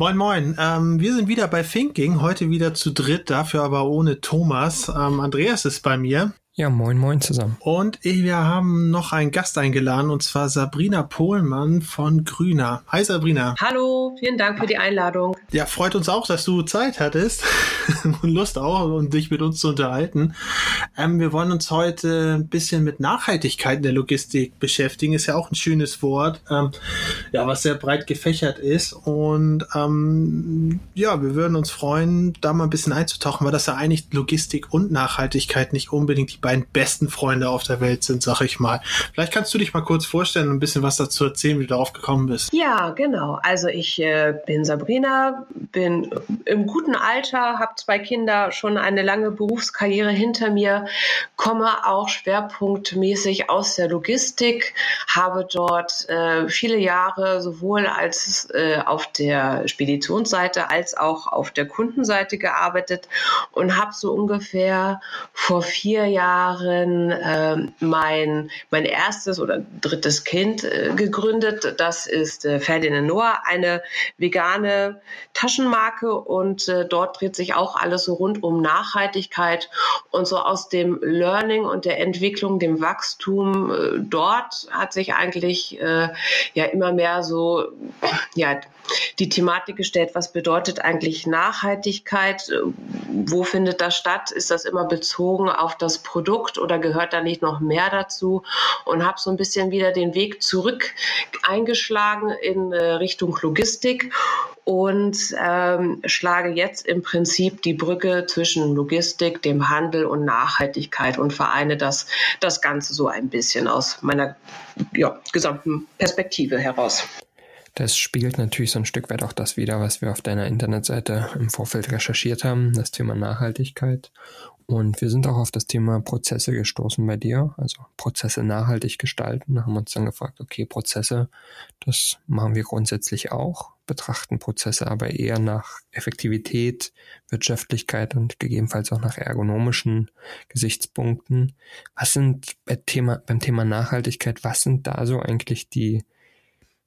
Moin, moin. Ähm, wir sind wieder bei Thinking, heute wieder zu dritt, dafür aber ohne Thomas. Ähm, Andreas ist bei mir. Ja, moin, moin zusammen. Und wir haben noch einen Gast eingeladen, und zwar Sabrina Pohlmann von Grüner. Hi Sabrina. Hallo, vielen Dank für die Einladung. Ja, freut uns auch, dass du Zeit hattest und Lust auch, um dich mit uns zu unterhalten. Ähm, wir wollen uns heute ein bisschen mit Nachhaltigkeit in der Logistik beschäftigen. Ist ja auch ein schönes Wort, ähm, ja, was sehr breit gefächert ist. Und ähm, ja, wir würden uns freuen, da mal ein bisschen einzutauchen, weil das ja eigentlich Logistik und Nachhaltigkeit nicht unbedingt die beiden beiden besten Freunde auf der Welt sind, sag ich mal. Vielleicht kannst du dich mal kurz vorstellen und ein bisschen was dazu erzählen, wie du darauf gekommen bist. Ja, genau. Also ich äh, bin Sabrina, bin im guten Alter, habe zwei Kinder, schon eine lange Berufskarriere hinter mir, komme auch schwerpunktmäßig aus der Logistik, habe dort äh, viele Jahre sowohl als äh, auf der Speditionsseite als auch auf der Kundenseite gearbeitet und habe so ungefähr vor vier Jahren Jahren äh, mein, mein erstes oder drittes Kind äh, gegründet. Das ist äh, Ferdinand Noah, eine vegane Taschenmarke und äh, dort dreht sich auch alles so rund um Nachhaltigkeit und so aus dem Learning und der Entwicklung, dem Wachstum äh, dort hat sich eigentlich äh, ja immer mehr so ja die Thematik gestellt, was bedeutet eigentlich Nachhaltigkeit? Wo findet das statt? Ist das immer bezogen auf das Produkt oder gehört da nicht noch mehr dazu? Und habe so ein bisschen wieder den Weg zurück eingeschlagen in äh, Richtung Logistik und ähm, schlage jetzt im Prinzip die Brücke zwischen Logistik, dem Handel und Nachhaltigkeit und vereine das, das Ganze so ein bisschen aus meiner ja, gesamten Perspektive heraus. Das spiegelt natürlich so ein Stück weit auch das wieder, was wir auf deiner Internetseite im Vorfeld recherchiert haben, das Thema Nachhaltigkeit. Und wir sind auch auf das Thema Prozesse gestoßen bei dir, also Prozesse nachhaltig gestalten. Haben uns dann gefragt, okay, Prozesse, das machen wir grundsätzlich auch, betrachten Prozesse aber eher nach Effektivität, Wirtschaftlichkeit und gegebenenfalls auch nach ergonomischen Gesichtspunkten. Was sind bei Thema, beim Thema Nachhaltigkeit, was sind da so eigentlich die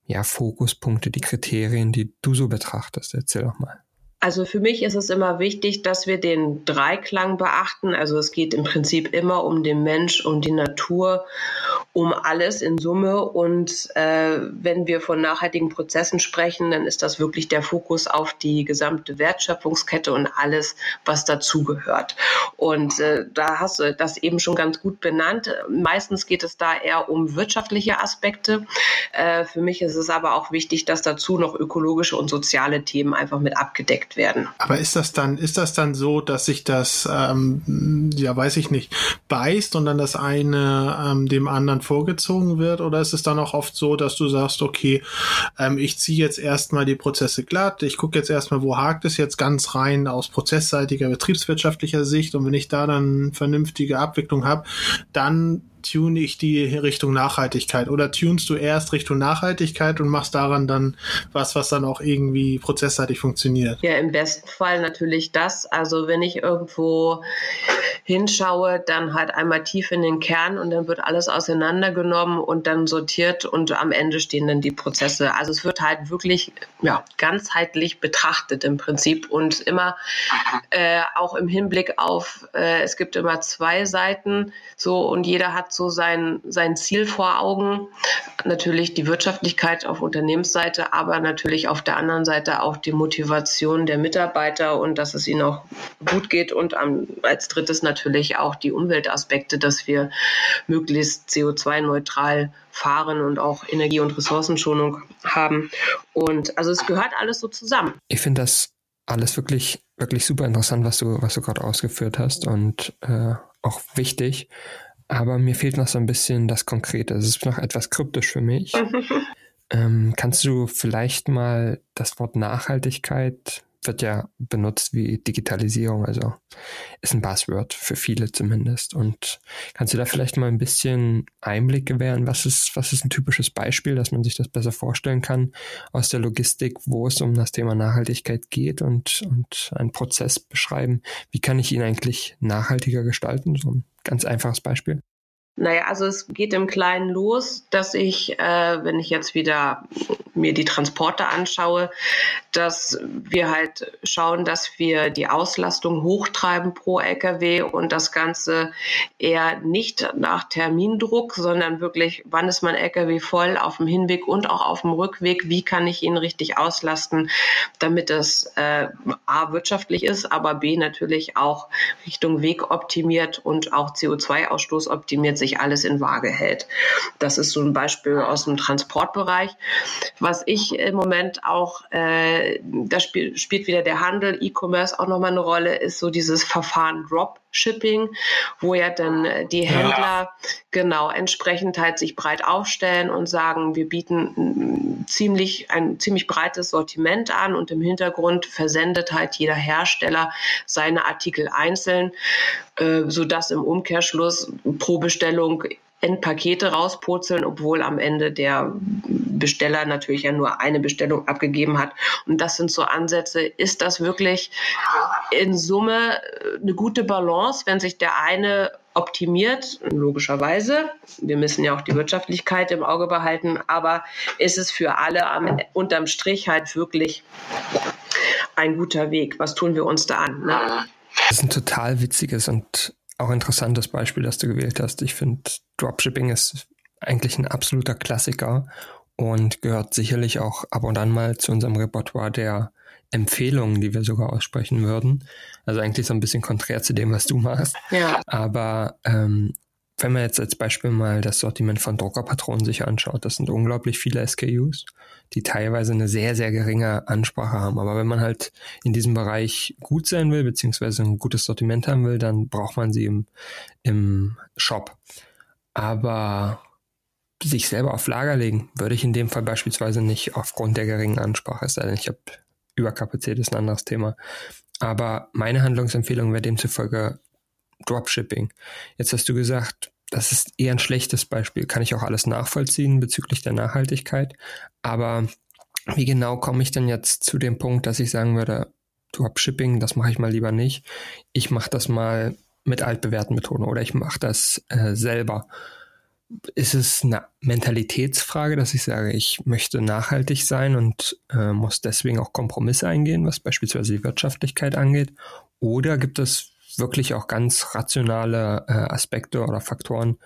ja, Fokuspunkte, die Kriterien, die du so betrachtest? Erzähl doch mal. Also für mich ist es immer wichtig, dass wir den Dreiklang beachten. Also es geht im Prinzip immer um den Mensch, um die Natur, um alles in Summe. Und äh, wenn wir von nachhaltigen Prozessen sprechen, dann ist das wirklich der Fokus auf die gesamte Wertschöpfungskette und alles, was dazugehört. Und äh, da hast du das eben schon ganz gut benannt. Meistens geht es da eher um wirtschaftliche Aspekte. Äh, für mich ist es aber auch wichtig, dass dazu noch ökologische und soziale Themen einfach mit abgedeckt werden. Aber ist das dann, ist das dann so, dass sich das, ähm, ja, weiß ich nicht, beißt und dann das eine ähm, dem anderen vorgezogen wird? Oder ist es dann auch oft so, dass du sagst, okay, ähm, ich ziehe jetzt erstmal die Prozesse glatt, ich gucke jetzt erstmal, wo hakt es jetzt ganz rein aus prozessseitiger, betriebswirtschaftlicher Sicht und wenn ich da dann vernünftige Abwicklung habe, dann tune ich die Richtung Nachhaltigkeit oder tunst du erst Richtung Nachhaltigkeit und machst daran dann was, was dann auch irgendwie prozessseitig funktioniert? Ja, im besten Fall natürlich das. Also wenn ich irgendwo hinschaue, dann halt einmal tief in den Kern und dann wird alles auseinandergenommen und dann sortiert und am Ende stehen dann die Prozesse. Also es wird halt wirklich ja, ganzheitlich betrachtet im Prinzip und immer äh, auch im Hinblick auf, äh, es gibt immer zwei Seiten so und jeder hat so sein, sein Ziel vor Augen. Natürlich die Wirtschaftlichkeit auf Unternehmensseite, aber natürlich auf der anderen Seite auch die Motivation der Mitarbeiter und dass es ihnen auch gut geht und als drittes natürlich auch die Umweltaspekte, dass wir möglichst CO2-neutral fahren und auch Energie- und Ressourcenschonung haben. Und also es gehört alles so zusammen. Ich finde das alles wirklich, wirklich super interessant, was du, was du gerade ausgeführt hast und äh, auch wichtig. Aber mir fehlt noch so ein bisschen das Konkrete. Es ist noch etwas kryptisch für mich. ähm, kannst du vielleicht mal das Wort Nachhaltigkeit wird ja benutzt wie Digitalisierung, also ist ein Buzzword für viele zumindest. Und kannst du da vielleicht mal ein bisschen Einblick gewähren? Was ist, was ist ein typisches Beispiel, dass man sich das besser vorstellen kann aus der Logistik, wo es um das Thema Nachhaltigkeit geht und, und einen Prozess beschreiben? Wie kann ich ihn eigentlich nachhaltiger gestalten? So ein ganz einfaches Beispiel. Naja, also es geht im Kleinen los, dass ich, äh, wenn ich jetzt wieder mir die Transporte anschaue, dass wir halt schauen, dass wir die Auslastung hochtreiben pro Lkw und das Ganze eher nicht nach Termindruck, sondern wirklich, wann ist mein Lkw voll auf dem Hinweg und auch auf dem Rückweg, wie kann ich ihn richtig auslasten, damit es äh, A wirtschaftlich ist, aber B natürlich auch Richtung Weg optimiert und auch CO2-Ausstoß optimiert sich alles in Waage hält. Das ist so ein Beispiel aus dem Transportbereich. Was ich im Moment auch, äh, da spiel, spielt wieder der Handel, E-Commerce auch nochmal eine Rolle, ist so dieses Verfahren Dropshipping, wo ja dann äh, die Händler ja. genau entsprechend halt sich breit aufstellen und sagen, wir bieten ziemlich ein ziemlich breites Sortiment an und im Hintergrund versendet halt jeder Hersteller seine Artikel einzeln, äh, sodass im Umkehrschluss pro Bestellung Endpakete rauspurzeln, obwohl am Ende der Besteller natürlich ja nur eine Bestellung abgegeben hat. Und das sind so Ansätze. Ist das wirklich in Summe eine gute Balance, wenn sich der eine optimiert, logischerweise. Wir müssen ja auch die Wirtschaftlichkeit im Auge behalten, aber ist es für alle am, unterm Strich halt wirklich ein guter Weg? Was tun wir uns da an? Ne? Das ist ein total witziges und auch interessantes Beispiel, das du gewählt hast. Ich finde, Dropshipping ist eigentlich ein absoluter Klassiker und gehört sicherlich auch ab und an mal zu unserem Repertoire der Empfehlungen, die wir sogar aussprechen würden. Also eigentlich so ein bisschen konträr zu dem, was du machst. Ja. Aber ähm, wenn man jetzt als Beispiel mal das Sortiment von Druckerpatronen sich anschaut, das sind unglaublich viele SKUs, die teilweise eine sehr, sehr geringe Ansprache haben. Aber wenn man halt in diesem Bereich gut sein will, beziehungsweise ein gutes Sortiment haben will, dann braucht man sie im, im Shop. Aber sich selber auf Lager legen, würde ich in dem Fall beispielsweise nicht aufgrund der geringen Ansprache, es sei denn, ich habe Überkapazität, ist ein anderes Thema. Aber meine Handlungsempfehlung wäre demzufolge Dropshipping. Jetzt hast du gesagt, das ist eher ein schlechtes Beispiel. Kann ich auch alles nachvollziehen bezüglich der Nachhaltigkeit. Aber wie genau komme ich denn jetzt zu dem Punkt, dass ich sagen würde, Dropshipping, das mache ich mal lieber nicht. Ich mache das mal mit altbewährten Methoden oder ich mache das äh, selber. Ist es eine Mentalitätsfrage, dass ich sage, ich möchte nachhaltig sein und äh, muss deswegen auch Kompromisse eingehen, was beispielsweise die Wirtschaftlichkeit angeht? Oder gibt es wirklich auch ganz rationale äh, Aspekte oder Faktoren,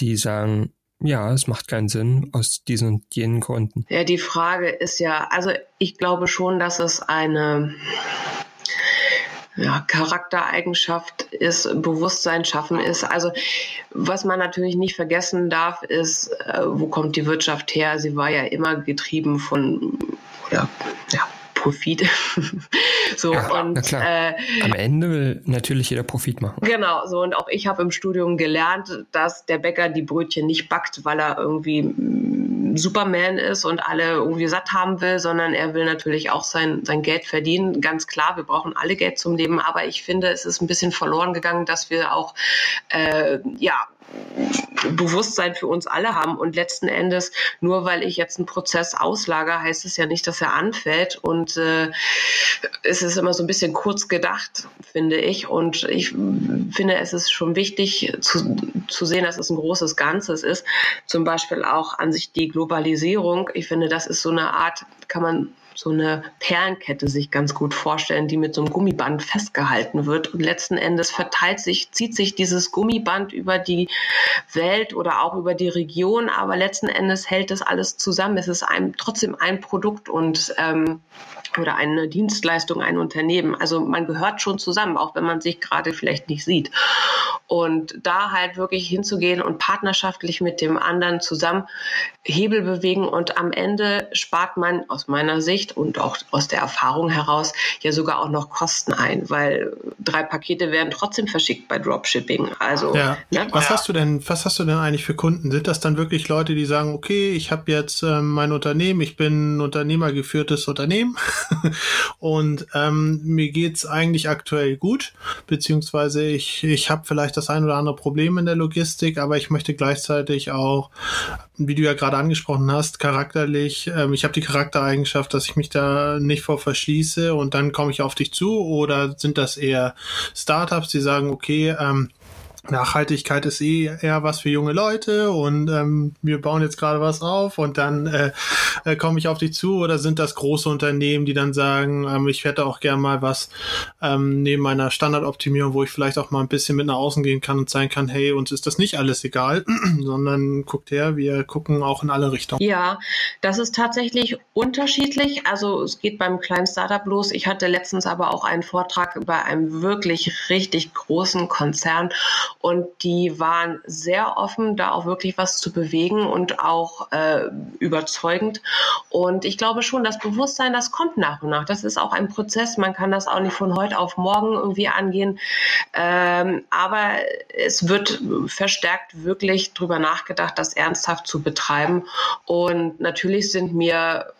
die sagen, ja, es macht keinen Sinn aus diesen und jenen Gründen. Ja, die Frage ist ja, also ich glaube schon, dass es eine ja, Charaktereigenschaft ist, Bewusstsein schaffen ist. Also was man natürlich nicht vergessen darf, ist, äh, wo kommt die Wirtschaft her? Sie war ja immer getrieben von oder ja, Profit. so ja, und äh, am Ende will natürlich jeder Profit machen. Genau, so und auch ich habe im Studium gelernt, dass der Bäcker die Brötchen nicht backt, weil er irgendwie Superman ist und alle irgendwie satt haben will, sondern er will natürlich auch sein, sein Geld verdienen. Ganz klar, wir brauchen alle Geld zum Leben, aber ich finde, es ist ein bisschen verloren gegangen, dass wir auch äh, ja Bewusstsein für uns alle haben. Und letzten Endes, nur weil ich jetzt einen Prozess auslager, heißt es ja nicht, dass er anfällt. Und äh, es ist immer so ein bisschen kurz gedacht, finde ich. Und ich finde, es ist schon wichtig zu, zu sehen, dass es ein großes Ganzes ist. Zum Beispiel auch an sich die Globalisierung. Ich finde, das ist so eine Art, kann man so eine Perlenkette sich ganz gut vorstellen, die mit so einem Gummiband festgehalten wird. Und letzten Endes verteilt sich, zieht sich dieses Gummiband über die Welt oder auch über die Region, aber letzten Endes hält das alles zusammen. Es ist ein, trotzdem ein Produkt und ähm, oder eine Dienstleistung, ein Unternehmen. Also man gehört schon zusammen, auch wenn man sich gerade vielleicht nicht sieht. Und da halt wirklich hinzugehen und partnerschaftlich mit dem anderen zusammen Hebel bewegen und am Ende spart man aus meiner Sicht und auch aus der Erfahrung heraus ja sogar auch noch Kosten ein, weil drei Pakete werden trotzdem verschickt bei Dropshipping. Also ja. Ne? was hast du denn, was hast du denn eigentlich für Kunden? Sind das dann wirklich Leute, die sagen, okay, ich habe jetzt ähm, mein Unternehmen, ich bin ein unternehmergeführtes Unternehmen und ähm, mir geht's eigentlich aktuell gut, beziehungsweise ich, ich habe vielleicht das ein oder andere Problem in der Logistik, aber ich möchte gleichzeitig auch, wie du ja gerade angesprochen hast, charakterlich, ähm, ich habe die Charaktereigenschaft, dass ich mich da nicht vor verschließe und dann komme ich auf dich zu oder sind das eher Startups, die sagen, okay, ähm, Nachhaltigkeit ist eh eher was für junge Leute und ähm, wir bauen jetzt gerade was auf und dann äh, äh, komme ich auf dich zu oder sind das große Unternehmen, die dann sagen, ähm, ich hätte auch gern mal was ähm, neben meiner Standardoptimierung, wo ich vielleicht auch mal ein bisschen mit nach außen gehen kann und sagen kann, hey, uns ist das nicht alles egal, sondern guckt her, wir gucken auch in alle Richtungen. Ja, das ist tatsächlich unterschiedlich. Also es geht beim kleinen Startup los. Ich hatte letztens aber auch einen Vortrag bei einem wirklich richtig großen Konzern und die waren sehr offen, da auch wirklich was zu bewegen und auch äh, überzeugend. Und ich glaube schon, das Bewusstsein, das kommt nach und nach. Das ist auch ein Prozess. Man kann das auch nicht von heute auf morgen irgendwie angehen. Ähm, aber es wird verstärkt wirklich drüber nachgedacht, das ernsthaft zu betreiben. Und natürlich sind mir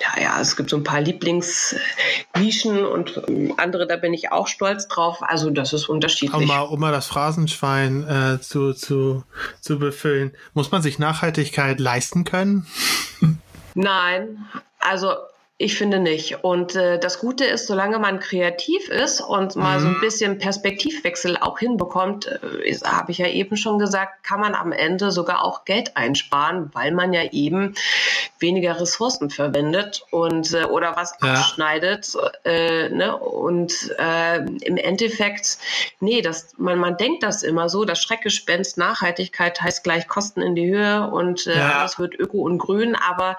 ja, ja, es gibt so ein paar Lieblingsnischen und andere, da bin ich auch stolz drauf. Also das ist unterschiedlich. Um mal, um mal das Phrasenschwein äh, zu, zu, zu befüllen, muss man sich Nachhaltigkeit leisten können? Nein, also ich finde nicht. Und äh, das Gute ist, solange man kreativ ist und mal mhm. so ein mhm. bisschen Perspektivwechsel auch hinbekommt, äh, habe ich ja eben schon gesagt, kann man am Ende sogar auch Geld einsparen, weil man ja eben weniger Ressourcen verwendet und äh, oder was ja. abschneidet. Äh, ne? Und äh, im Endeffekt, nee, das, man, man denkt das immer so, das Schreckgespenst Nachhaltigkeit heißt gleich Kosten in die Höhe und äh, ja. alles wird öko und grün, aber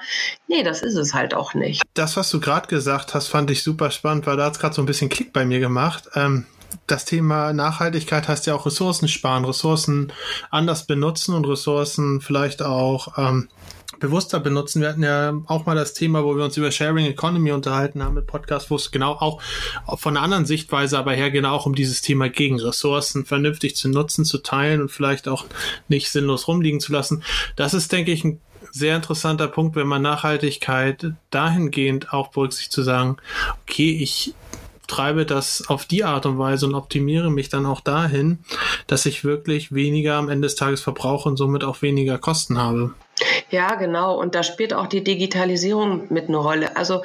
nee, das ist es halt auch nicht. Das das, was du gerade gesagt hast, fand ich super spannend, weil da hat es gerade so ein bisschen Klick bei mir gemacht. Ähm, das Thema Nachhaltigkeit heißt ja auch Ressourcen sparen, Ressourcen anders benutzen und Ressourcen vielleicht auch ähm, bewusster benutzen. Wir hatten ja auch mal das Thema, wo wir uns über Sharing Economy unterhalten haben mit Podcast, wo es genau auch von einer anderen Sichtweise aber her genau auch um dieses Thema gegen Ressourcen vernünftig zu nutzen, zu teilen und vielleicht auch nicht sinnlos rumliegen zu lassen. Das ist, denke ich, ein sehr interessanter Punkt, wenn man Nachhaltigkeit dahingehend auch berücksichtigt zu sagen, okay, ich treibe das auf die Art und Weise und optimiere mich dann auch dahin, dass ich wirklich weniger am Ende des Tages verbrauche und somit auch weniger Kosten habe. Ja, genau. Und da spielt auch die Digitalisierung mit eine Rolle. Also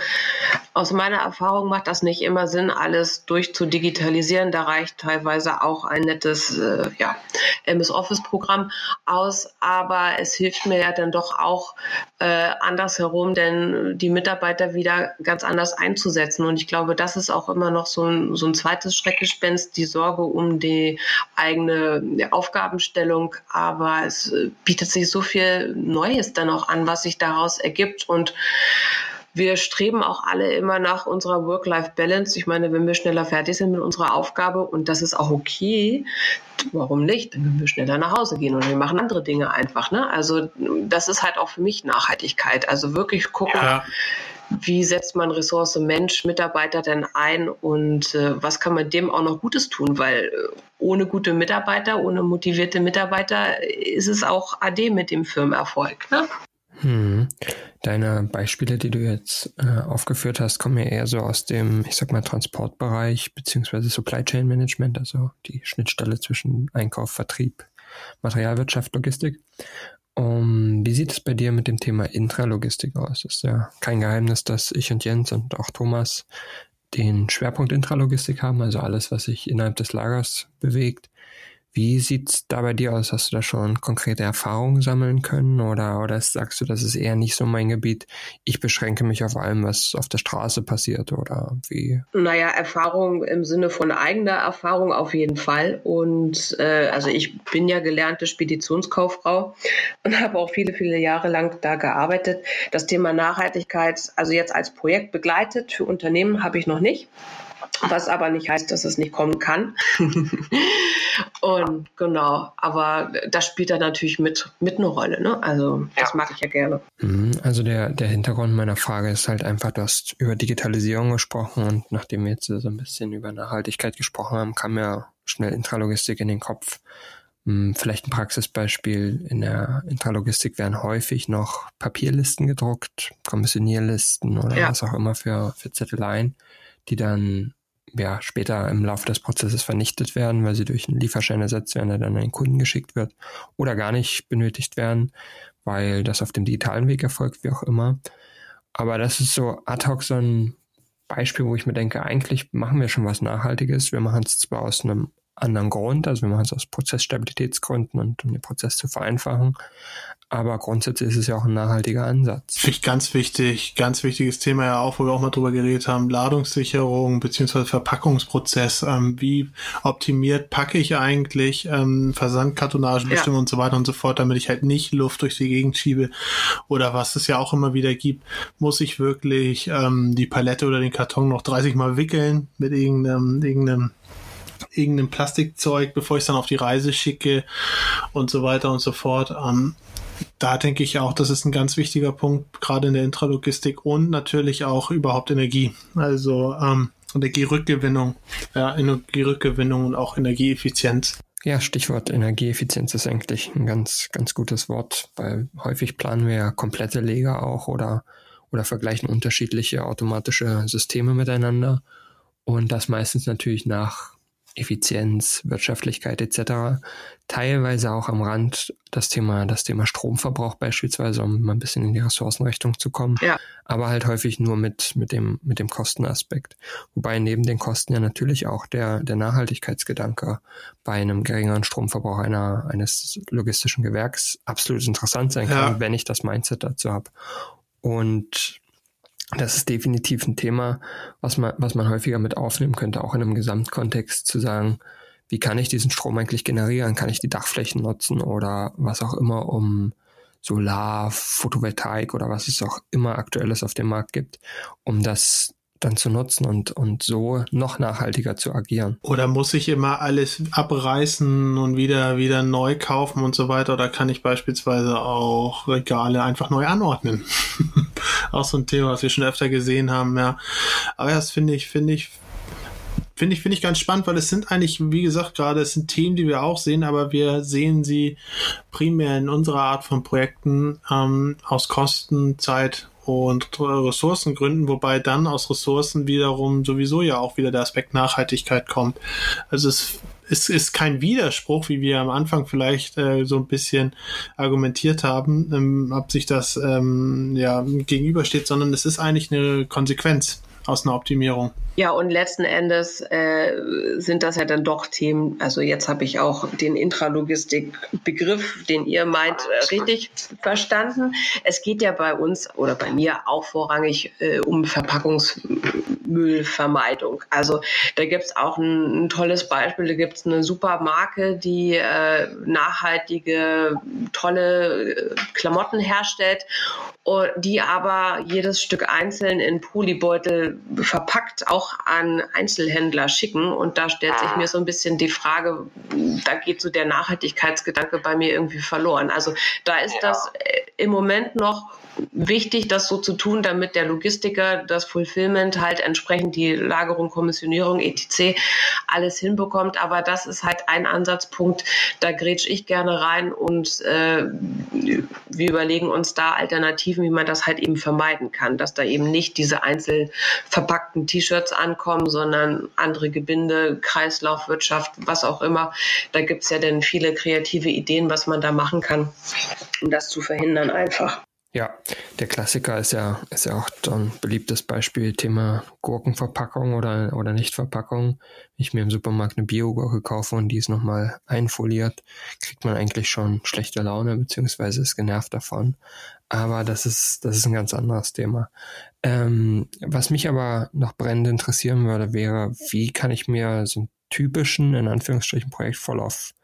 aus meiner Erfahrung macht das nicht immer Sinn, alles durchzudigitalisieren. Da reicht teilweise auch ein nettes äh, ja, MS Office-Programm aus. Aber es hilft mir ja dann doch auch äh, andersherum, denn die Mitarbeiter wieder ganz anders einzusetzen. Und ich glaube, das ist auch immer noch so ein, so ein zweites Schreckgespenst, die Sorge um die eigene Aufgabenstellung. Aber es äh, bietet sich so viel Neues dann auch an, was sich daraus ergibt. Und wir streben auch alle immer nach unserer Work-Life-Balance. Ich meine, wenn wir schneller fertig sind mit unserer Aufgabe und das ist auch okay, warum nicht? Dann können wir schneller nach Hause gehen und wir machen andere Dinge einfach. Ne? Also das ist halt auch für mich Nachhaltigkeit. Also wirklich gucken, ja. Wie setzt man Ressource Mensch, Mitarbeiter denn ein und äh, was kann man dem auch noch Gutes tun? Weil äh, ohne gute Mitarbeiter, ohne motivierte Mitarbeiter ist es auch AD mit dem Firmenerfolg. Ne? Hm. Deine Beispiele, die du jetzt äh, aufgeführt hast, kommen ja eher so aus dem, ich sag mal, Transportbereich beziehungsweise Supply Chain Management, also die Schnittstelle zwischen Einkauf, Vertrieb, Materialwirtschaft, Logistik. Um, wie sieht es bei dir mit dem Thema Intralogistik aus? Ist ja kein Geheimnis, dass ich und Jens und auch Thomas den Schwerpunkt Intralogistik haben, also alles, was sich innerhalb des Lagers bewegt. Wie sieht's da bei dir aus? Hast du da schon konkrete Erfahrungen sammeln können oder, oder sagst du, das ist eher nicht so mein Gebiet? Ich beschränke mich auf allem, was auf der Straße passiert oder wie? Naja, Erfahrung im Sinne von eigener Erfahrung auf jeden Fall. Und äh, also ich bin ja gelernte Speditionskauffrau und habe auch viele, viele Jahre lang da gearbeitet. Das Thema Nachhaltigkeit, also jetzt als Projekt begleitet für Unternehmen habe ich noch nicht was aber nicht heißt, dass es nicht kommen kann. und genau, aber das spielt da natürlich mit, mit eine Rolle. Ne? Also das ja. mag ich ja gerne. Mhm, also der, der Hintergrund meiner Frage ist halt einfach, du hast über Digitalisierung gesprochen und nachdem wir jetzt so ein bisschen über Nachhaltigkeit gesprochen haben, kam ja schnell Intralogistik in den Kopf. Hm, vielleicht ein Praxisbeispiel. In der Intralogistik werden häufig noch Papierlisten gedruckt, Kommissionierlisten oder ja. was auch immer für, für Zetteleien, die dann ja, später im Laufe des Prozesses vernichtet werden, weil sie durch einen Lieferschein ersetzt werden, der dann an den Kunden geschickt wird oder gar nicht benötigt werden, weil das auf dem digitalen Weg erfolgt, wie auch immer. Aber das ist so ad hoc so ein Beispiel, wo ich mir denke, eigentlich machen wir schon was Nachhaltiges. Wir machen es zwar aus einem anderen Grund. Also wir machen es aus Prozessstabilitätsgründen und um den Prozess zu vereinfachen. Aber grundsätzlich ist es ja auch ein nachhaltiger Ansatz. Finde ich ganz wichtig, ganz wichtiges Thema ja auch, wo wir auch mal drüber geredet haben, Ladungssicherung beziehungsweise Verpackungsprozess. Ähm, wie optimiert packe ich eigentlich ähm, Versandkartonagenbestimmungen ja. und so weiter und so fort, damit ich halt nicht Luft durch die Gegend schiebe oder was es ja auch immer wieder gibt, muss ich wirklich ähm, die Palette oder den Karton noch 30 Mal wickeln mit irgendeinem, irgendeinem irgendeinem Plastikzeug, bevor ich es dann auf die Reise schicke und so weiter und so fort. Ähm, da denke ich auch, das ist ein ganz wichtiger Punkt, gerade in der Intralogistik und natürlich auch überhaupt Energie. Also ähm, Energierückgewinnung, ja, Energierückgewinnung und auch Energieeffizienz. Ja, Stichwort Energieeffizienz ist eigentlich ein ganz, ganz gutes Wort, weil häufig planen wir ja komplette Leger auch oder, oder vergleichen unterschiedliche automatische Systeme miteinander und das meistens natürlich nach Effizienz, Wirtschaftlichkeit etc. Teilweise auch am Rand das Thema, das Thema Stromverbrauch beispielsweise, um mal ein bisschen in die Ressourcenrechnung zu kommen. Ja. Aber halt häufig nur mit, mit dem, mit dem Kostenaspekt. Wobei neben den Kosten ja natürlich auch der, der Nachhaltigkeitsgedanke bei einem geringeren Stromverbrauch einer, eines logistischen Gewerks absolut interessant sein kann, ja. wenn ich das Mindset dazu habe. Und das ist definitiv ein Thema, was man, was man häufiger mit aufnehmen könnte, auch in einem Gesamtkontext zu sagen, wie kann ich diesen Strom eigentlich generieren? Kann ich die Dachflächen nutzen oder was auch immer, um Solar, Photovoltaik oder was es auch immer aktuelles auf dem Markt gibt, um das dann zu nutzen und, und so noch nachhaltiger zu agieren. Oder muss ich immer alles abreißen und wieder, wieder neu kaufen und so weiter? Oder kann ich beispielsweise auch Regale einfach neu anordnen? auch so ein Thema, was wir schon öfter gesehen haben, ja. Aber das finde ich, finde ich, finde ich, finde ich ganz spannend, weil es sind eigentlich, wie gesagt, gerade, es sind Themen, die wir auch sehen, aber wir sehen sie primär in unserer Art von Projekten ähm, aus Kosten, Zeit und Ressourcengründen, wobei dann aus Ressourcen wiederum sowieso ja auch wieder der Aspekt Nachhaltigkeit kommt. Also es es ist kein Widerspruch, wie wir am Anfang vielleicht äh, so ein bisschen argumentiert haben, ähm, ob sich das ähm, ja gegenübersteht, sondern es ist eigentlich eine Konsequenz aus einer Optimierung. Ja, und letzten Endes äh, sind das ja dann doch Themen, also jetzt habe ich auch den Intralogistik-Begriff, den ihr meint, äh, richtig verstanden. Es geht ja bei uns oder bei mir auch vorrangig äh, um Verpackungsmüllvermeidung. Also da gibt es auch ein, ein, tolles Beispiel, da gibt es eine super Marke, die äh, nachhaltige, tolle äh, Klamotten herstellt, die aber jedes Stück einzeln in Polybeutel verpackt, auch auch an Einzelhändler schicken. Und da stellt sich ah. mir so ein bisschen die Frage, da geht so der Nachhaltigkeitsgedanke bei mir irgendwie verloren. Also da ist ja. das äh, im Moment noch wichtig, das so zu tun, damit der Logistiker das Fulfillment halt entsprechend die Lagerung, Kommissionierung, etc. alles hinbekommt. Aber das ist halt ein Ansatzpunkt, da grätsch ich gerne rein und äh, wir überlegen uns da Alternativen, wie man das halt eben vermeiden kann, dass da eben nicht diese einzeln verpackten T-Shirts ankommen, sondern andere Gebinde, Kreislaufwirtschaft, was auch immer. Da gibt es ja dann viele kreative Ideen, was man da machen kann, um das zu verhindern einfach. Ja, der Klassiker ist ja, ist ja auch ein beliebtes Beispiel, Thema Gurkenverpackung oder, oder Nichtverpackung. Wenn ich mir im Supermarkt eine Biogurke kaufe und die ist nochmal einfoliert, kriegt man eigentlich schon schlechte Laune, beziehungsweise ist genervt davon. Aber das ist, das ist ein ganz anderes Thema. Ähm, was mich aber noch brennend interessieren würde, wäre, wie kann ich mir so einen typischen, in Anführungsstrichen, Projektvorlauf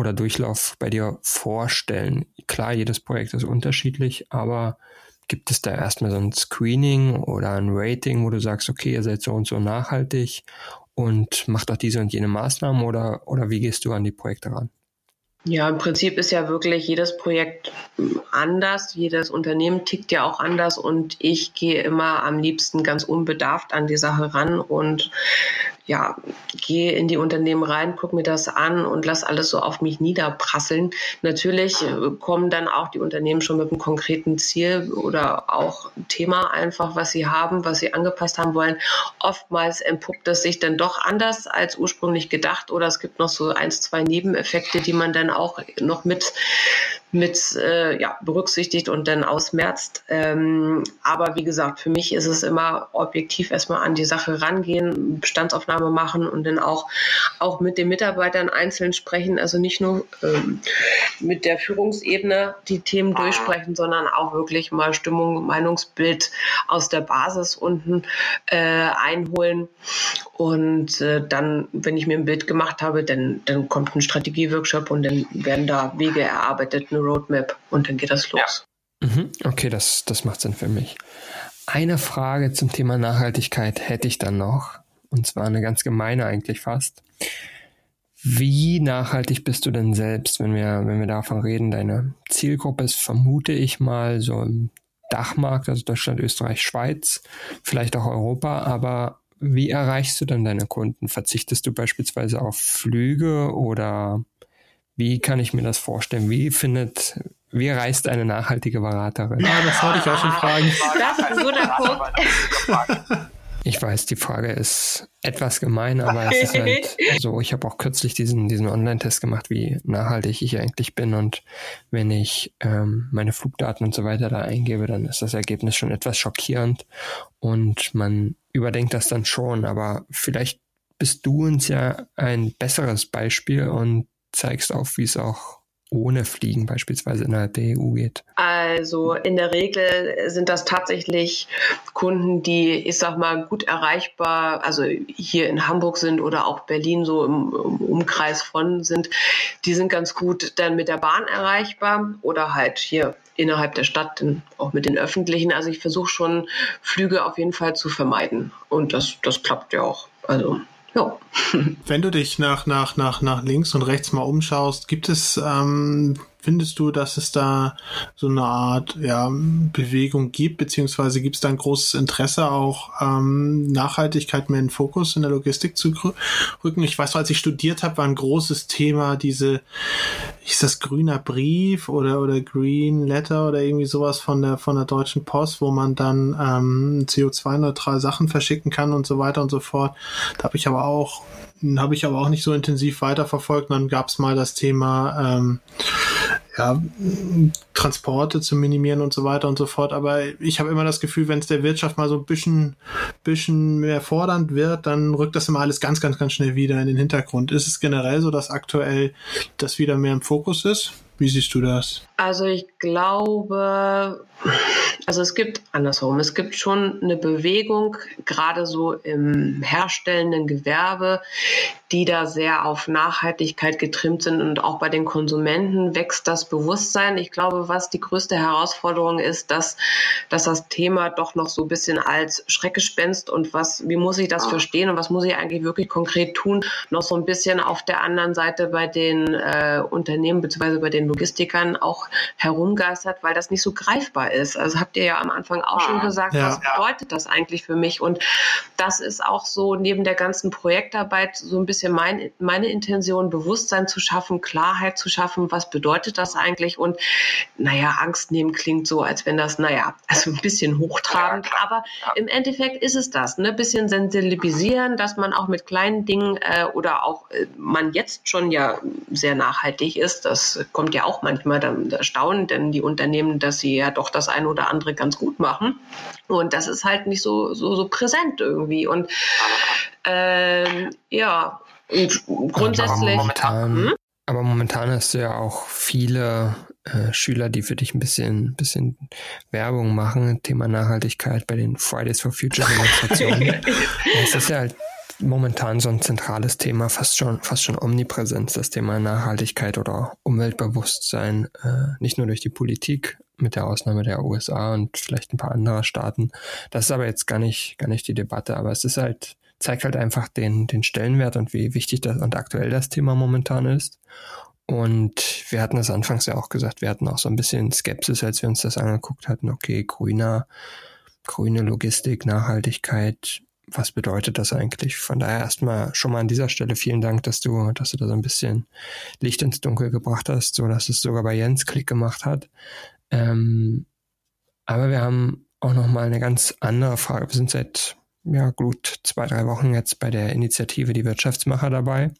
oder Durchlauf bei dir vorstellen? Klar, jedes Projekt ist unterschiedlich, aber gibt es da erstmal so ein Screening oder ein Rating, wo du sagst, okay, ihr seid so und so nachhaltig und macht auch diese und jene Maßnahmen oder, oder wie gehst du an die Projekte ran? Ja, im Prinzip ist ja wirklich jedes Projekt anders. Jedes Unternehmen tickt ja auch anders und ich gehe immer am liebsten ganz unbedarft an die Sache ran und ja, gehe in die Unternehmen rein, gucke mir das an und lass alles so auf mich niederprasseln. Natürlich äh, kommen dann auch die Unternehmen schon mit einem konkreten Ziel oder auch Thema einfach, was sie haben, was sie angepasst haben wollen. Oftmals entpuppt das sich dann doch anders als ursprünglich gedacht oder es gibt noch so eins, zwei Nebeneffekte, die man dann auch noch mit mit äh, ja, berücksichtigt und dann ausmerzt. Ähm, aber wie gesagt, für mich ist es immer objektiv erstmal an die Sache rangehen, Bestandsaufnahme machen und dann auch, auch mit den Mitarbeitern einzeln sprechen. Also nicht nur ähm, mit der Führungsebene die Themen durchsprechen, sondern auch wirklich mal Stimmung, Meinungsbild aus der Basis unten äh, einholen. Und äh, dann, wenn ich mir ein Bild gemacht habe, dann, dann kommt ein Strategieworkshop und dann werden da Wege erarbeitet, eine Roadmap und dann geht das los. Mhm. Okay, das, das macht Sinn für mich. Eine Frage zum Thema Nachhaltigkeit hätte ich dann noch. Und zwar eine ganz gemeine eigentlich fast. Wie nachhaltig bist du denn selbst, wenn wir, wenn wir davon reden? Deine Zielgruppe ist, vermute ich mal, so im Dachmarkt, also Deutschland, Österreich, Schweiz, vielleicht auch Europa, aber wie erreichst du dann deine Kunden? Verzichtest du beispielsweise auf Flüge oder wie kann ich mir das vorstellen? Wie findet, wie reist eine nachhaltige Beraterin? Ja, das wollte ich auch schon fragen. Das ist ein guter Punkt. Ich weiß, die Frage ist etwas gemein, aber es ist halt so, ich habe auch kürzlich diesen, diesen Online-Test gemacht, wie nachhaltig ich eigentlich bin. Und wenn ich ähm, meine Flugdaten und so weiter da eingebe, dann ist das Ergebnis schon etwas schockierend und man überdenkt das dann schon. Aber vielleicht bist du uns ja ein besseres Beispiel und zeigst auf, wie es auch ohne Fliegen beispielsweise innerhalb der EU geht? Also in der Regel sind das tatsächlich Kunden, die, ich sag mal, gut erreichbar, also hier in Hamburg sind oder auch Berlin so im, Umkreis von sind. Die sind ganz gut dann mit der Bahn erreichbar oder halt hier innerhalb der Stadt, auch mit den öffentlichen. Also ich versuche schon Flüge auf jeden Fall zu vermeiden und das, das klappt ja auch. Also ja. Wenn du dich nach, nach, nach, nach links und rechts mal umschaust, gibt es, ähm, findest du, dass es da so eine Art ja, Bewegung gibt, beziehungsweise gibt es da ein großes Interesse auch ähm, Nachhaltigkeit mehr in den Fokus in der Logistik zu rücken? Ich weiß, als ich studiert habe, war ein großes Thema diese, ist das grüner Brief oder oder Green Letter oder irgendwie sowas von der von der Deutschen Post, wo man dann ähm, CO2-neutral Sachen verschicken kann und so weiter und so fort. Da habe ich aber auch habe ich aber auch nicht so intensiv weiterverfolgt. Dann gab es mal das Thema ähm, ja, Transporte zu minimieren und so weiter und so fort. Aber ich habe immer das Gefühl, wenn es der Wirtschaft mal so ein bisschen, bisschen mehr fordernd wird, dann rückt das immer alles ganz, ganz, ganz schnell wieder in den Hintergrund. Ist es generell so, dass aktuell das wieder mehr im Fokus ist? Wie siehst du das? Also ich glaube, also es gibt andersrum, es gibt schon eine Bewegung, gerade so im herstellenden Gewerbe, die da sehr auf Nachhaltigkeit getrimmt sind und auch bei den Konsumenten wächst das Bewusstsein. Ich glaube, was die größte Herausforderung ist, dass, dass das Thema doch noch so ein bisschen als Schreckgespenst und was, wie muss ich das verstehen und was muss ich eigentlich wirklich konkret tun, noch so ein bisschen auf der anderen Seite bei den äh, Unternehmen bzw. bei den Logistikern auch herumgeistert, weil das nicht so greifbar ist. Also habt ihr ja am Anfang auch schon ah, gesagt, ja. was bedeutet das eigentlich für mich? Und das ist auch so neben der ganzen Projektarbeit so ein bisschen mein, meine Intention, Bewusstsein zu schaffen, Klarheit zu schaffen, was bedeutet das eigentlich? Und naja, Angst nehmen klingt so, als wenn das, naja, also ein bisschen hochtrabend, aber im Endeffekt ist es das, ne? Bisschen sensibilisieren, dass man auch mit kleinen Dingen äh, oder auch äh, man jetzt schon ja sehr nachhaltig ist, das kommt ja auch manchmal dann erstaunen, denn die Unternehmen, dass sie ja doch das eine oder andere ganz gut machen. Und das ist halt nicht so, so, so präsent irgendwie. Und ähm, ja, und grundsätzlich. Aber momentan, hm? aber momentan hast du ja auch viele äh, Schüler, die für dich ein bisschen, bisschen Werbung machen, Thema Nachhaltigkeit bei den Fridays for Future Demonstrationen. Es ist ja halt momentan so ein zentrales Thema, fast schon, fast schon Omnipräsenz, das Thema Nachhaltigkeit oder Umweltbewusstsein, äh, nicht nur durch die Politik, mit der Ausnahme der USA und vielleicht ein paar anderer Staaten. Das ist aber jetzt gar nicht, gar nicht die Debatte, aber es ist halt, zeigt halt einfach den, den Stellenwert und wie wichtig das und aktuell das Thema momentan ist. Und wir hatten das anfangs ja auch gesagt, wir hatten auch so ein bisschen Skepsis, als wir uns das angeguckt hatten. Okay, grüner, grüne Logistik, Nachhaltigkeit, was bedeutet das eigentlich? Von daher erstmal schon mal an dieser Stelle vielen Dank, dass du, dass du da so ein bisschen Licht ins Dunkel gebracht hast, so dass es sogar bei Jens Klick gemacht hat. Ähm, aber wir haben auch noch mal eine ganz andere Frage. Wir sind seit ja gut zwei drei Wochen jetzt bei der Initiative die Wirtschaftsmacher dabei,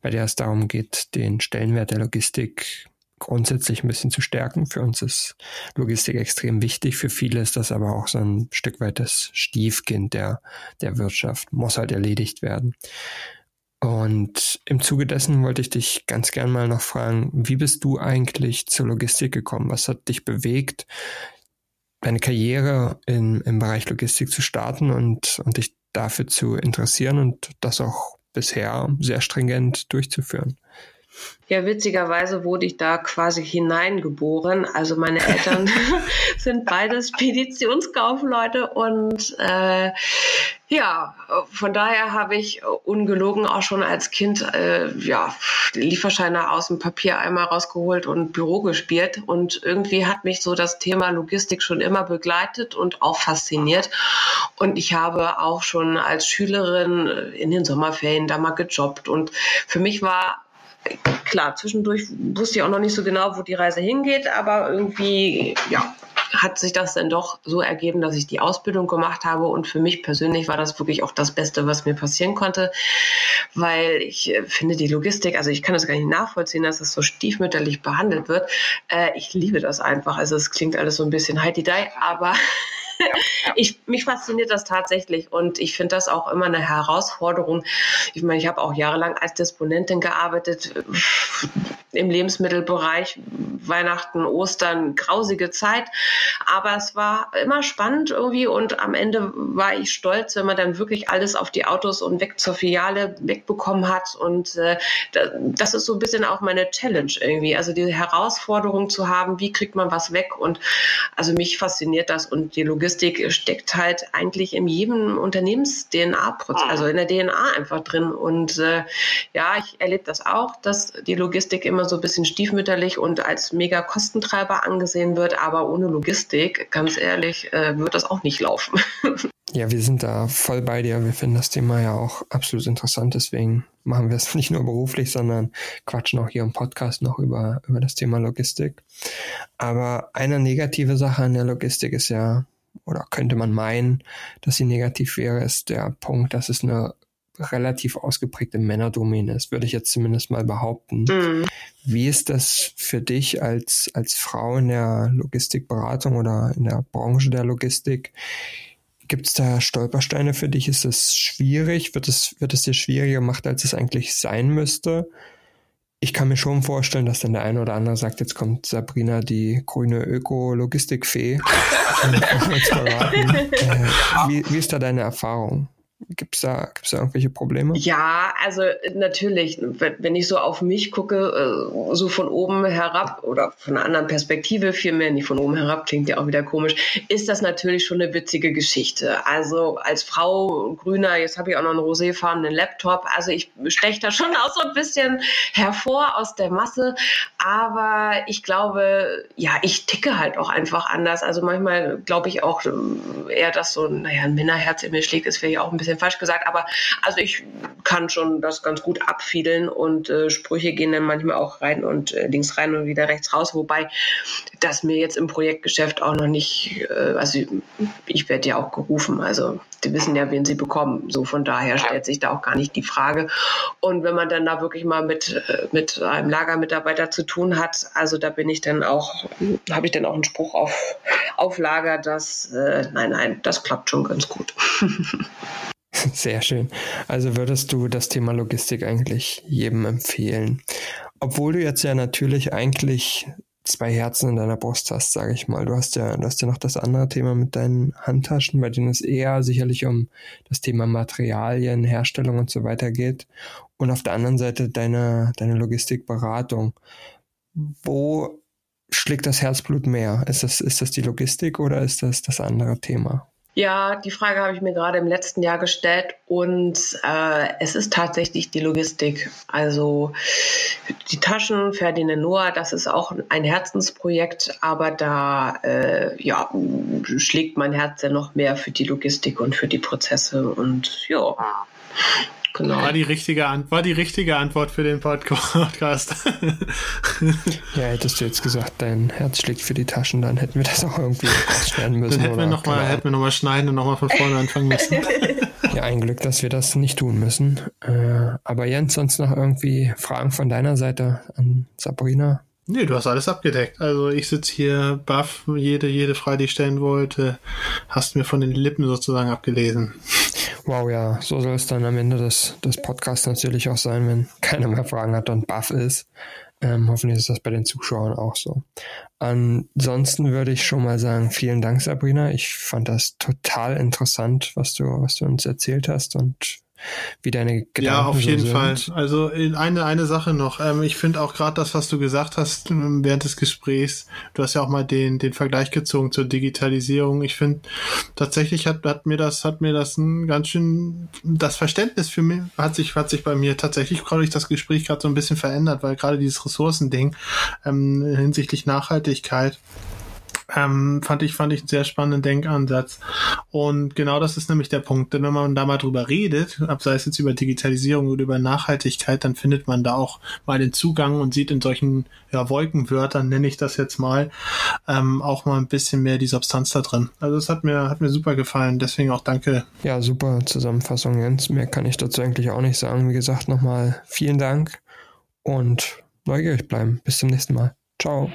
bei der es darum geht, den Stellenwert der Logistik grundsätzlich ein bisschen zu stärken. Für uns ist Logistik extrem wichtig. Für viele ist das aber auch so ein Stück weit das Stiefkind der, der Wirtschaft. Muss halt erledigt werden. Und im Zuge dessen wollte ich dich ganz gern mal noch fragen, wie bist du eigentlich zur Logistik gekommen? Was hat dich bewegt, deine Karriere in, im Bereich Logistik zu starten und, und dich dafür zu interessieren und das auch bisher sehr stringent durchzuführen? Ja, witzigerweise wurde ich da quasi hineingeboren. Also meine Eltern sind beide Speditionskaufleute und äh, ja, von daher habe ich ungelogen auch schon als Kind äh, ja, Lieferscheine aus dem Papiereimer rausgeholt und Büro gespielt. Und irgendwie hat mich so das Thema Logistik schon immer begleitet und auch fasziniert. Und ich habe auch schon als Schülerin in den Sommerferien da mal gejobbt. Und für mich war klar, zwischendurch wusste ich auch noch nicht so genau, wo die Reise hingeht, aber irgendwie, ja, hat sich das dann doch so ergeben, dass ich die Ausbildung gemacht habe. Und für mich persönlich war das wirklich auch das Beste, was mir passieren konnte, weil ich äh, finde die Logistik, also ich kann das gar nicht nachvollziehen, dass das so stiefmütterlich behandelt wird. Äh, ich liebe das einfach. Also es klingt alles so ein bisschen heidi-dai, aber ich, mich fasziniert das tatsächlich und ich finde das auch immer eine Herausforderung. Ich meine, ich habe auch jahrelang als Disponentin gearbeitet im Lebensmittelbereich, Weihnachten, Ostern, grausige Zeit, aber es war immer spannend irgendwie und am Ende war ich stolz, wenn man dann wirklich alles auf die Autos und weg zur Filiale wegbekommen hat. Und äh, das ist so ein bisschen auch meine Challenge irgendwie, also diese Herausforderung zu haben, wie kriegt man was weg? Und also mich fasziniert das und die Logistik Logistik steckt halt eigentlich in jedem Unternehmens-DNA-Prozess, also in der DNA einfach drin. Und äh, ja, ich erlebe das auch, dass die Logistik immer so ein bisschen stiefmütterlich und als mega Kostentreiber angesehen wird. Aber ohne Logistik, ganz ehrlich, äh, wird das auch nicht laufen. Ja, wir sind da voll bei dir. Wir finden das Thema ja auch absolut interessant. Deswegen machen wir es nicht nur beruflich, sondern quatschen auch hier im Podcast noch über, über das Thema Logistik. Aber eine negative Sache an der Logistik ist ja, oder könnte man meinen, dass sie negativ wäre, ist der Punkt, dass es eine relativ ausgeprägte Männerdomäne ist, würde ich jetzt zumindest mal behaupten. Mhm. Wie ist das für dich als, als Frau in der Logistikberatung oder in der Branche der Logistik? Gibt es da Stolpersteine für dich? Ist es schwierig? Wird es, wird es dir schwieriger gemacht, als es eigentlich sein müsste? Ich kann mir schon vorstellen, dass dann der eine oder andere sagt, jetzt kommt Sabrina, die grüne Öko-Logistikfee. äh, wie, wie ist da deine Erfahrung? Gibt es da, gibt's da irgendwelche Probleme? Ja, also natürlich, wenn ich so auf mich gucke, äh, so von oben herab oder von einer anderen Perspektive vielmehr, nicht von oben herab, klingt ja auch wieder komisch, ist das natürlich schon eine witzige Geschichte. Also als Frau grüner, jetzt habe ich auch noch einen roséfarbenen Laptop, also ich steche da schon auch so ein bisschen hervor aus der Masse, aber ich glaube, ja, ich ticke halt auch einfach anders. Also manchmal glaube ich auch äh, eher, dass so, naja, ein Männerherz in mir schlägt, ist vielleicht auch ein bisschen bisschen falsch gesagt, aber also ich kann schon das ganz gut abfiedeln und äh, Sprüche gehen dann manchmal auch rein und äh, links rein und wieder rechts raus, wobei das mir jetzt im Projektgeschäft auch noch nicht, äh, also ich werde ja auch gerufen, also die wissen ja, wen sie bekommen. So von daher stellt sich da auch gar nicht die Frage. Und wenn man dann da wirklich mal mit, äh, mit einem Lagermitarbeiter zu tun hat, also da bin ich dann auch, habe ich dann auch einen Spruch auf, auf Lager, dass, äh, nein, nein, das klappt schon ganz gut. Sehr schön. Also würdest du das Thema Logistik eigentlich jedem empfehlen? Obwohl du jetzt ja natürlich eigentlich zwei Herzen in deiner Brust hast, sage ich mal. Du hast ja, du hast ja noch das andere Thema mit deinen Handtaschen, bei denen es eher sicherlich um das Thema Materialien, Herstellung und so weiter geht. Und auf der anderen Seite deine, deine Logistikberatung. Wo schlägt das Herzblut mehr? Ist das, ist das die Logistik oder ist das das andere Thema? Ja, die Frage habe ich mir gerade im letzten Jahr gestellt und äh, es ist tatsächlich die Logistik. Also die Taschen Ferdinand Noah, das ist auch ein Herzensprojekt, aber da äh, ja, schlägt mein Herz ja noch mehr für die Logistik und für die Prozesse und ja. Genau. War die richtige, war die richtige Antwort für den Podcast. ja, hättest du jetzt gesagt, dein Herz schlägt für die Taschen, dann hätten wir das auch irgendwie rausschneiden müssen. Dann hätten wir nochmal hätten wir noch mal schneiden und nochmal von vorne anfangen müssen. ja, ein Glück, dass wir das nicht tun müssen. Äh, aber Jens, sonst noch irgendwie Fragen von deiner Seite an Sabrina? Nee, du hast alles abgedeckt. Also ich sitze hier, baff, jede, jede Frage, die ich stellen wollte, hast mir von den Lippen sozusagen abgelesen. Wow, ja, so soll es dann am Ende des, des Podcasts natürlich auch sein, wenn keiner mehr Fragen hat und baff ist. Ähm, hoffentlich ist das bei den Zuschauern auch so. Ansonsten würde ich schon mal sagen, vielen Dank, Sabrina. Ich fand das total interessant, was du, was du uns erzählt hast und wie deine Gedanken Ja, auf jeden so Fall. Also eine, eine Sache noch. Ähm, ich finde auch gerade das, was du gesagt hast ähm, während des Gesprächs, du hast ja auch mal den, den Vergleich gezogen zur Digitalisierung. Ich finde, tatsächlich hat, hat mir das, hat mir das ein ganz schön, das Verständnis für mich hat sich, hat sich bei mir tatsächlich gerade durch das Gespräch gerade so ein bisschen verändert, weil gerade dieses Ressourcending ähm, hinsichtlich Nachhaltigkeit ähm, fand ich, fand ich einen sehr spannenden Denkansatz. Und genau das ist nämlich der Punkt. Denn wenn man da mal drüber redet, sei es jetzt über Digitalisierung oder über Nachhaltigkeit, dann findet man da auch mal den Zugang und sieht in solchen ja, Wolkenwörtern, nenne ich das jetzt mal, ähm, auch mal ein bisschen mehr die Substanz da drin. Also es hat mir, hat mir super gefallen. Deswegen auch danke. Ja, super Zusammenfassung, Jens. Mehr kann ich dazu eigentlich auch nicht sagen. Wie gesagt, nochmal vielen Dank und neugierig bleiben. Bis zum nächsten Mal. Ciao.